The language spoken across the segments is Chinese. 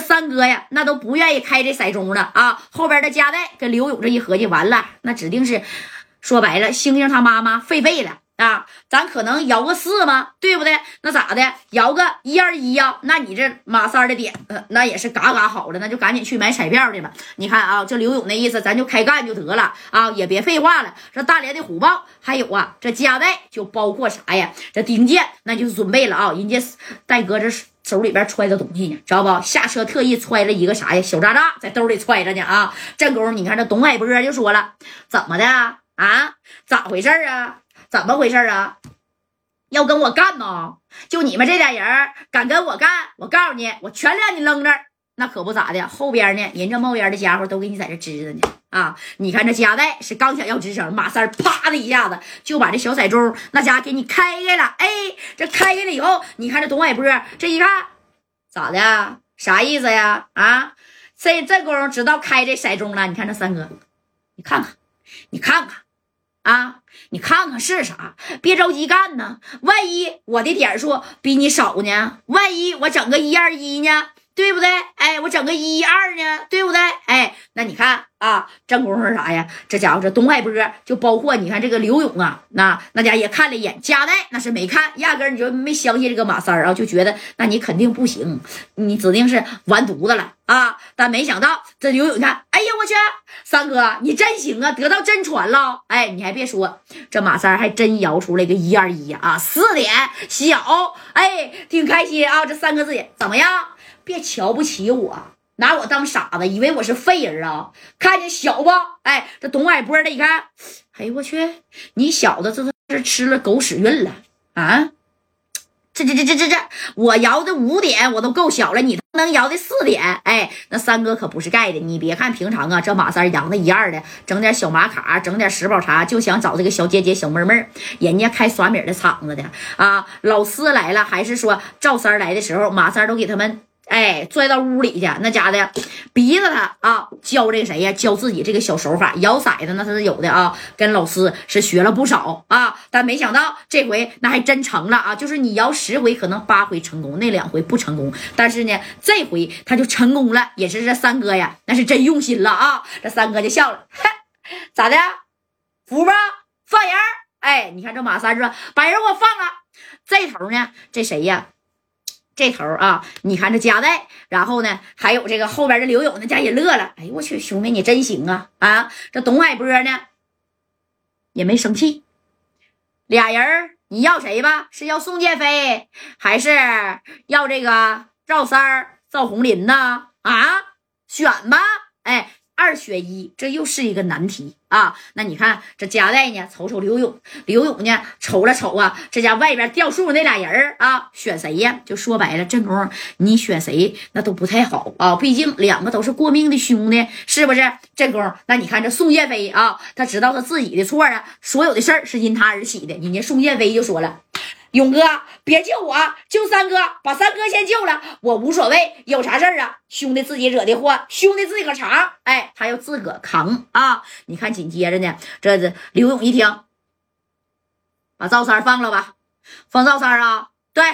三哥呀，那都不愿意开这骰盅了啊！后边的嘉代跟刘勇这一合计，完了，那指定是说白了，星星他妈妈废废了啊！咱可能摇个四吗？对不对？那咋的？摇个一二一呀？那你这马三的点，那也是嘎嘎好了，那就赶紧去买彩票去吧。你看啊，这刘勇那意思，咱就开干就得了啊，也别废话了。这大连的虎豹，还有啊，这嘉代，就包括啥呀？这丁健，那就准备了啊，人家戴哥这是。手里边揣着东西呢，知道不？下车特意揣了一个啥呀？小渣渣在兜里揣着呢啊！这功夫，你看这董海波就说了：“怎么的啊？咋回事啊？怎么回事啊？要跟我干吗？就你们这俩人敢跟我干？我告诉你，我全让你扔这儿。那可不咋的，后边呢，人这冒烟的家伙都给你在这支着呢啊！你看这夹带是刚想要吱声，马三啪的一下子就把这小彩钟那家给你开开了。哎，这开开了以后，你看这董海波这一看，咋的？啥意思呀？啊，这这功夫知道开这骰盅了。你看这三哥，你看看，你看看，啊，你看看是啥？别着急干呢，万一我的点数比你少呢？万一我整个一二一呢？对不对？哎，我整个一二呢，对不对？哎，那你看啊，正功夫啥呀？这家伙这东海波就包括你看这个刘勇啊，那那家也看了一眼，加代那是没看，压根你就没相信这个马三啊，就觉得那你肯定不行，你指定是完犊子了啊！但没想到这刘勇一看，哎呀我去，三哥你真行啊，得到真传了！哎，你还别说，这马三还真摇出来个一二一啊，四点小，哎，挺开心啊！这三个字怎么样？别瞧不起我，拿我当傻子，以为我是废人啊？看见小不？哎，这董海波的一看，哎呦我去，你小子这是吃了狗屎运了啊！这这这这这这，我摇的五点我都够小了，你能摇的四点？哎，那三哥可不是盖的。你别看平常啊，这马三扬的一二的，整点小马卡，整点十宝茶，就想找这个小姐姐、小妹妹人家开耍米的场子的啊。老四来了，还是说赵三来的时候，马三都给他们。哎，拽到屋里去，那家的逼着他啊，教这个谁呀？教自己这个小手法，摇骰子那他是有的啊，跟老师是学了不少啊。但没想到这回那还真成了啊！就是你摇十回，可能八回成功，那两回不成功。但是呢，这回他就成功了，也是这三哥呀，那是真用心了啊！这三哥就笑了，咋的？服吧？放人？哎，你看这马三说，把人给我放了。这头呢，这谁呀？这头啊，你看这夹带，然后呢，还有这个后边的刘勇，那家也乐了。哎呦我去，兄弟你真行啊！啊，这董海波呢也没生气。俩人你要谁吧？是要宋建飞，还是要这个赵三、赵红林呢？啊，选吧。哎。二选一，这又是一个难题啊！那你看这夹带呢，瞅瞅刘勇，刘勇呢，瞅了瞅啊，这家外边吊树那俩人啊，选谁呀？就说白了，正宫你选谁那都不太好啊，毕竟两个都是过命的兄弟，是不是？正宫，那你看这宋建飞啊，他知道他自己的错啊，所有的事儿是因他而起的。人家宋建飞就说了。勇哥，别救我，救三哥，把三哥先救了，我无所谓，有啥事儿啊？兄弟自己惹的祸，兄弟自个尝，哎，他要自个扛啊！你看，紧接着呢，这这刘勇一听，把赵三放了吧，放赵三啊，对，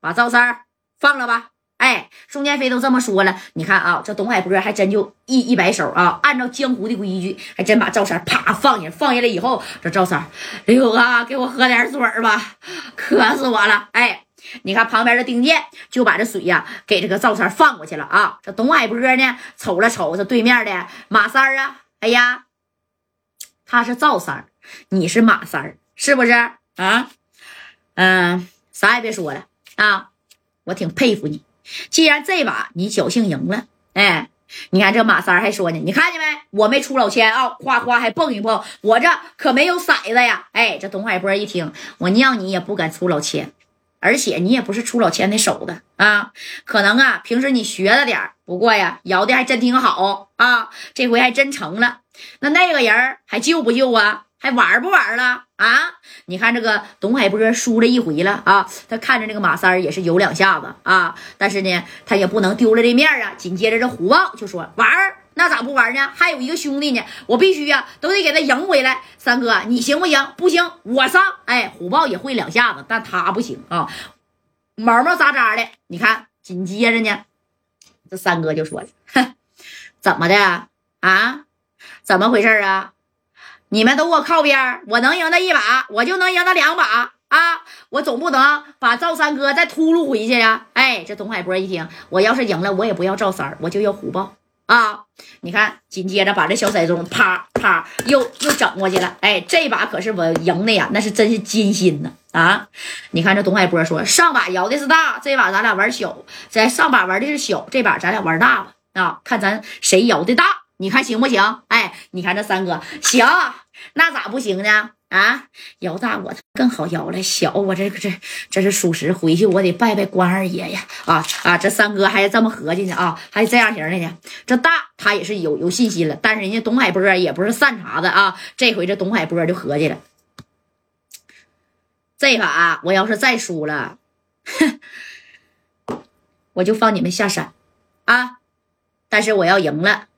把赵三放了吧。哎，宋建飞都这么说了，你看啊，这董海波还真就一一摆手啊，按照江湖的规矩，还真把赵三啪放下，放下来以后，这赵三，刘啊，给我喝点水吧，渴死我了。哎，你看旁边的丁健就把这水呀给这个赵三放过去了啊。这董海波呢，瞅了瞅这对面的马三啊，哎呀，他是赵三你是马三是不是啊？嗯，啥也别说了啊，我挺佩服你。既然这把你侥幸赢了，哎，你看这马三还说呢，你看见没？我没出老千啊，夸夸还蹦一蹦，我这可没有骰子呀！哎，这董海波一听，我娘你也不敢出老千，而且你也不是出老千的手的啊，可能啊，平时你学了点不过呀，摇的还真挺好啊，这回还真成了。那那个人还救不救啊？还玩不玩了啊？你看这个董海波输了一回了啊，他看着这个马三也是有两下子啊，但是呢，他也不能丢了这面啊。紧接着这虎豹就说：“玩那咋不玩呢？还有一个兄弟呢，我必须呀，都得给他赢回来。三哥，你行不行？不行，我上。哎，虎豹也会两下子，但他不行啊，毛毛扎扎的。你看，紧接着呢，这三哥就说了：“哼，怎么的啊？怎么回事啊？你们都给我靠边我能赢他一把，我就能赢他两把啊！我总不能把赵三哥再秃噜回去呀！哎，这董海波一听，我要是赢了，我也不要赵三我就要虎豹。”啊！你看，紧接着把这小骰盅啪啪又又整过去了。哎，这把可是我赢的呀，那是真是金心呐！啊，你看这董海波说，上把摇的是大，这把咱俩玩小；在上把玩的是小，这把咱俩玩大吧？啊，看咱谁摇的大，你看行不行？哎，你看这三哥行，那咋不行呢？啊，摇大我更好摇了，小我这个这这是属实，回去我得拜拜关二爷呀！啊啊，这三哥还这么合计呢啊，还这样型的呢。这大他也是有有信心了，但是人家董海波也不是善茬子啊。这回这董海波就合计了，这把我要是再输了，我就放你们下山啊！但是我要赢了，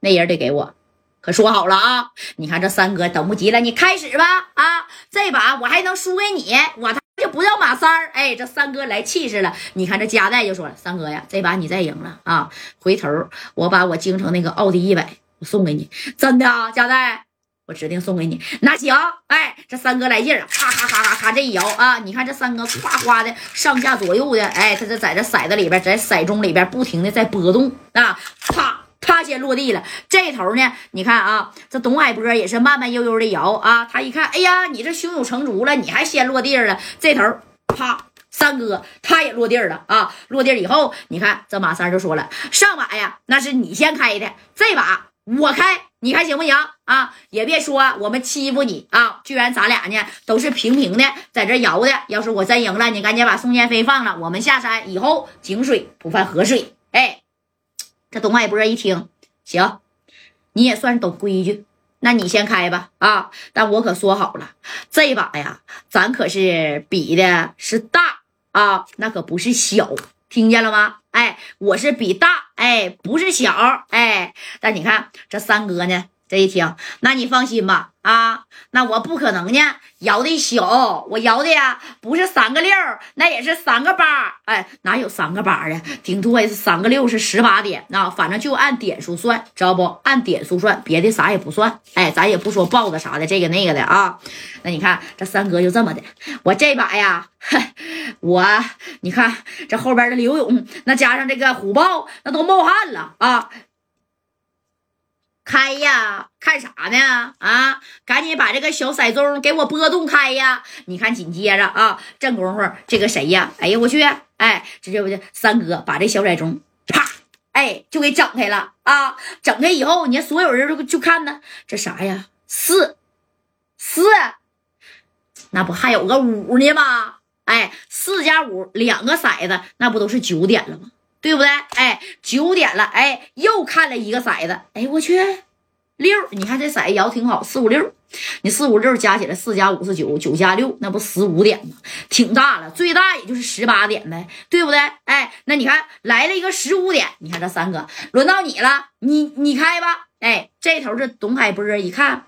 那人得给我。可说好了啊！你看这三哥等不及了，你开始吧啊！这把我还能输给你，我他就不叫马三儿。哎，这三哥来气势了。你看这加代就说了：“三哥呀，这把你再赢了啊，回头我把我京城那个奥迪一百我送给你，真的啊，加代，我指定送给你。那行，哎，这三哥来劲了，咔咔咔咔咔这一摇啊！你看这三哥夸夸的上下左右的，哎，他这在这骰子里边，在骰盅里边不停的在波动啊，啪。他先落地了，这头呢？你看啊，这董海波也是慢慢悠悠的摇啊。他一看，哎呀，你这胸有成竹了，你还先落地了。这头啪，三哥他也落地了啊。落地以后，你看这马三就说了：“上把呀，那是你先开的，这把我开，你看行不行啊？也别说我们欺负你啊，居然咱俩呢都是平平的在这摇的。要是我真赢了，你赶紧把宋建飞放了，我们下山以后井水不犯河水。哎。”这董海波一听，行，你也算是懂规矩，那你先开吧啊！但我可说好了，这把呀，咱可是比的是大啊，那可不是小，听见了吗？哎，我是比大，哎，不是小，哎。但你看这三哥呢？这一听，那你放心吧，啊，那我不可能呢，摇的小，我摇的呀，不是三个六，那也是三个八，哎，哪有三个八呀？顶多也是三个六，是十八点，啊，反正就按点数算，知道不？按点数算，别的啥也不算，哎，咱也不说豹子啥的，这个那个的啊。那你看这三哥就这么的，我这把呀，我你看这后边的刘勇，那加上这个虎豹，那都冒汗了啊。开呀，看啥呢？啊，赶紧把这个小骰盅给我拨动开呀！你看，紧接着啊，正功夫，这个谁呀？哎呀，我去！哎，这这不就三哥把这小骰盅啪，哎，就给整开了啊！整开以后，你看所有人都就看呢，这啥呀？四四，那不还有个五呢吗？哎，四加五，两个骰子，那不都是九点了吗？对不对？哎，九点了，哎，又看了一个骰子，哎，我去，六，你看这骰子摇挺好，四五六，你四五六加起来，四加五是九，九加六那不十五点吗？挺大了，最大也就是十八点呗，对不对？哎，那你看来了一个十五点，你看这三哥轮到你了，你你开吧，哎，这头这董海波一看，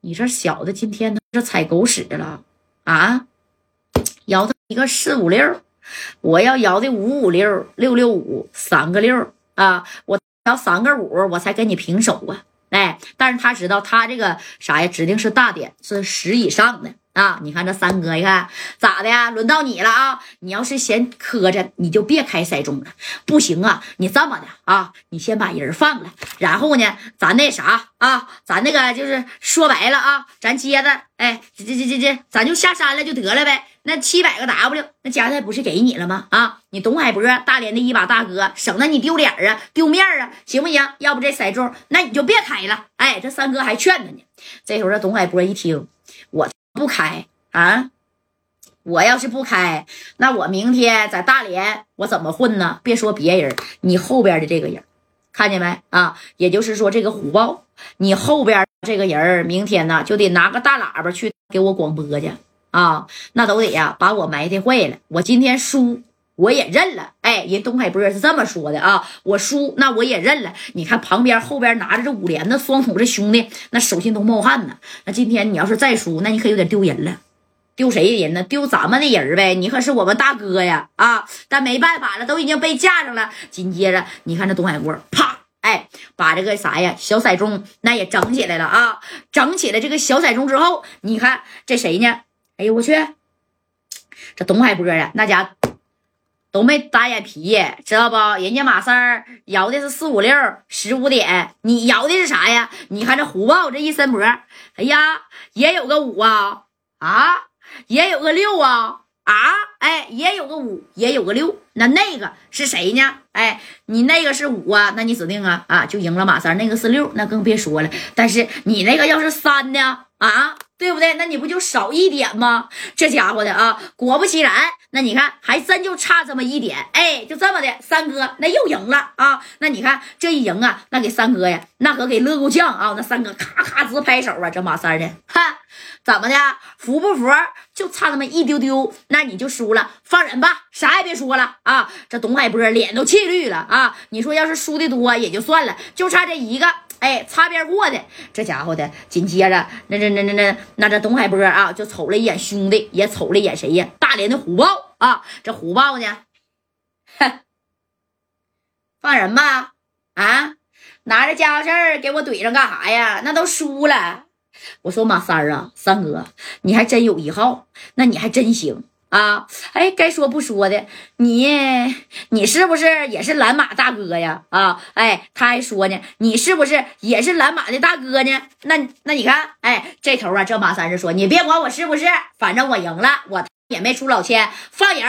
你这小子今天这踩狗屎了啊，摇他一个四五六。我要摇的五五六六六五三个六啊！我摇三个五，我才跟你平手啊！哎，但是他知道他这个啥呀，指定是大点，是十以上的啊！你看这三哥，一看咋的呀？轮到你了啊！你要是嫌磕碜，你就别开骰盅了。不行啊，你这么的啊，你先把人放了，然后呢，咱那啥啊，咱那个就是说白了啊，咱接着哎，这这这这，咱就下山了就得了呗。那七百个 W，那加代不是给你了吗？啊，你董海波大连的一把大哥，省得你丢脸啊，丢面啊，行不行？要不这骰盅，那你就别开了。哎，这三哥还劝他呢。这会儿这董海波一听，我不开啊，我要是不开，那我明天在大连我怎么混呢？别说别人，你后边的这个人，看见没啊？也就是说这个虎豹，你后边这个人，明天呢就得拿个大喇叭去给我广播去。啊，那都得呀，把我埋汰坏了。我今天输，我也认了。哎，人东海波是这么说的啊，我输，那我也认了。你看旁边后边拿着这五连的双筒这兄弟，那手心都冒汗呢。那今天你要是再输，那你可有点丢人了。丢谁的人呢？丢咱们的人呗！你可是我们大哥呀！啊，但没办法了，都已经被架上了。紧接着，你看这东海波，啪，哎，把这个啥呀，小骰盅那也整起来了啊！整起来这个小骰盅之后，你看这谁呢？哎呦我去，这东海波啊，那家都没单眼皮，知道不？人家马三摇的是四五六十五点，你摇的是啥呀？你看这虎豹这一伸脖，哎呀，也有个五啊啊，也有个六啊啊，哎，也有个五，也有个六，那那个是谁呢？哎，你那个是五啊，那你指定啊啊就赢了马三，那个是六，那更别说了。但是你那个要是三呢？啊？对不对？那你不就少一点吗？这家伙的啊，果不其然，那你看还真就差这么一点，哎，就这么的，三哥那又赢了啊！那你看这一赢啊，那给三哥呀，那可给乐够呛啊！那三哥咔咔直拍手啊！这马三的，哈，怎么的？服不服？就差那么一丢丢，那你就输了，放人吧，啥也别说了啊！这董海波脸都气绿了啊！你说要是输的多也就算了，就差这一个。哎，擦边过的这家伙的，紧接着那那那那那那这董海波啊，就瞅了一眼兄弟，也瞅了一眼谁呀？大连的虎豹啊，这虎豹呢？哼，放人吧！啊，拿着家伙事儿给我怼上干啥呀？那都输了。我说马三儿啊，三哥，你还真有一号，那你还真行。啊，哎，该说不说的，你你是不是也是蓝马大哥呀？啊，哎，他还说呢，你是不是也是蓝马的大哥呢？那那你看，哎，这头啊，这马三是说，你别管我是不是，反正我赢了，我也没出老千，放人。